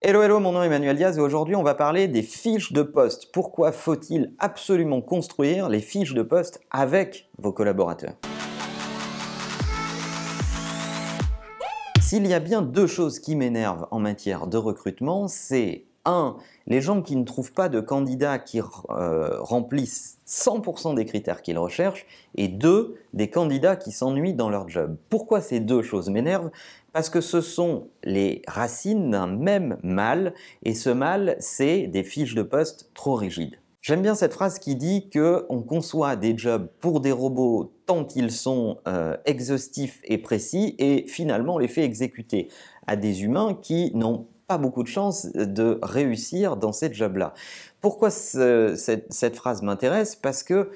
Hello hello, mon nom est Emmanuel Diaz et aujourd'hui on va parler des fiches de poste. Pourquoi faut-il absolument construire les fiches de poste avec vos collaborateurs? S'il y a bien deux choses qui m'énervent en matière de recrutement, c'est 1. Les gens qui ne trouvent pas de candidats qui euh, remplissent 100% des critères qu'ils recherchent, et 2. Des candidats qui s'ennuient dans leur job. Pourquoi ces deux choses m'énervent? Parce que ce sont les racines d'un même mal, et ce mal, c'est des fiches de poste trop rigides. J'aime bien cette phrase qui dit que on conçoit des jobs pour des robots tant qu'ils sont euh, exhaustifs et précis, et finalement les fait exécuter à des humains qui n'ont pas beaucoup de chances de réussir dans cette job-là. Pourquoi cette, phrase m'intéresse? Parce que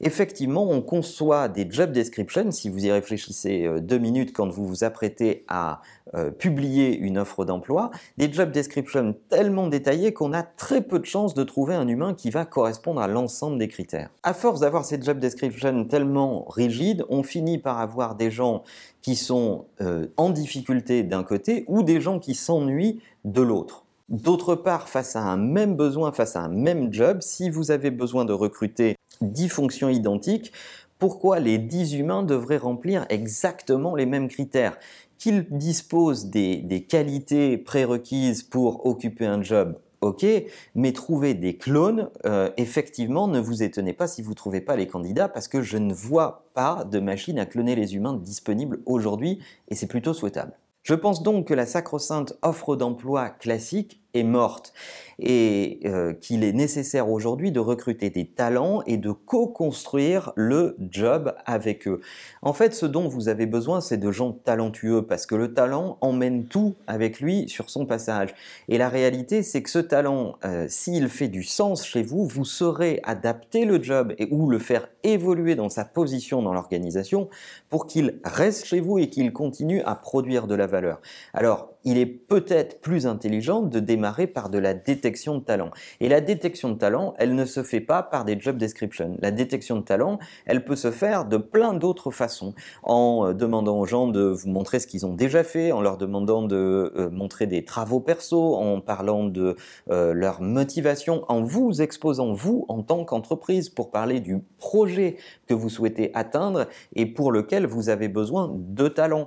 effectivement, on conçoit des job descriptions, si vous y réfléchissez euh, deux minutes quand vous vous apprêtez à euh, publier une offre d'emploi, des job descriptions tellement détaillées qu'on a très peu de chances de trouver un humain qui va correspondre à l'ensemble des critères. À force d'avoir ces job descriptions tellement rigides, on finit par avoir des gens qui sont euh, en difficulté d'un côté ou des gens qui s'ennuient de l'autre. D'autre part, face à un même besoin, face à un même job, si vous avez besoin de recruter 10 fonctions identiques, pourquoi les 10 humains devraient remplir exactement les mêmes critères? Qu'ils disposent des, qualités prérequises pour occuper un job, ok, mais trouver des clones, euh, effectivement, ne vous étonnez pas si vous ne trouvez pas les candidats, parce que je ne vois pas de machine à cloner les humains disponible aujourd'hui, et c'est plutôt souhaitable. Je pense donc que la sacro-sainte offre d'emploi classique est morte et euh, qu'il est nécessaire aujourd'hui de recruter des talents et de co-construire le job avec eux. En fait, ce dont vous avez besoin, c'est de gens talentueux parce que le talent emmène tout avec lui sur son passage. Et la réalité, c'est que ce talent, euh, s'il fait du sens chez vous, vous saurez adapter le job et ou le faire évoluer dans sa position dans l'organisation pour qu'il reste chez vous et qu'il continue à produire de la valeur. Alors, il est peut-être plus intelligent de démarrer par de la détection de talent. Et la détection de talent, elle ne se fait pas par des job descriptions. La détection de talent, elle peut se faire de plein d'autres façons, en euh, demandant aux gens de vous montrer ce qu'ils ont déjà fait, en leur demandant de euh, montrer des travaux perso, en parlant de euh, leur motivation, en vous exposant vous en tant qu'entreprise pour parler du projet que vous souhaitez atteindre et pour lequel vous avez besoin de talent.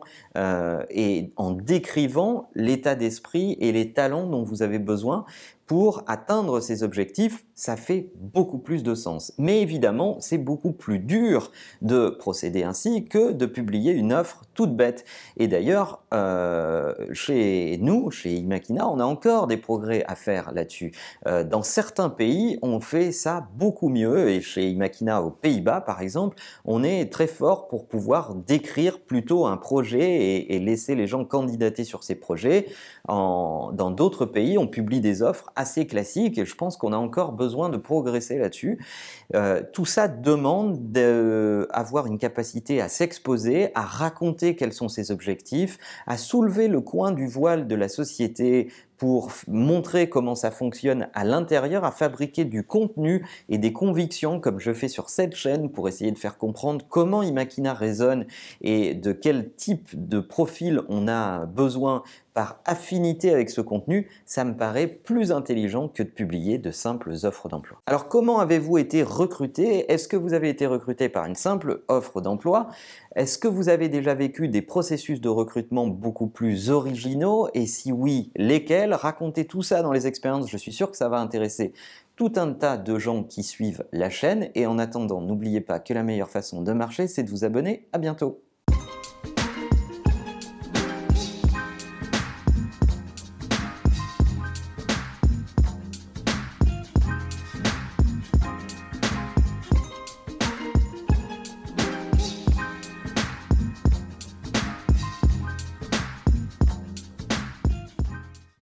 et en décrivant l'état d'esprit et les talents dont vous avez besoin pour atteindre ces objectifs, ça fait beaucoup plus de sens. Mais évidemment, c'est beaucoup plus dur de procéder ainsi que de publier une offre toute bête. Et d'ailleurs, euh, chez nous, chez Imakina, on a encore des progrès à faire là-dessus. Euh, dans certains pays, on fait ça beaucoup mieux. Et chez Imakina aux Pays-Bas, par exemple, on est très fort pour pouvoir décrire plutôt un projet et, laisser les gens candidater sur ces projets. dans d'autres pays, on publie des offres assez classique et je pense qu'on a encore besoin de progresser là-dessus. Euh, tout ça demande d'avoir une capacité à s'exposer, à raconter quels sont ses objectifs, à soulever le coin du voile de la société pour montrer comment ça fonctionne à l'intérieur, à fabriquer du contenu et des convictions comme je fais sur cette chaîne pour essayer de faire comprendre comment Imakina résonne et de quel type de profil on a besoin par affinité avec ce contenu, ça me paraît plus intelligent que de publier de simples offres d'emploi. Alors comment avez-vous été recruté? Est-ce que vous avez été recruté par une simple offre d'emploi? Est-ce que vous avez déjà vécu des processus de recrutement beaucoup plus originaux? Et si oui, lesquels? Racontez tout ça dans les expériences, je suis sûr que ça va intéresser tout un tas de gens qui suivent la chaîne. Et en attendant, n'oubliez pas que la meilleure façon de marcher, c'est de vous abonner. À bientôt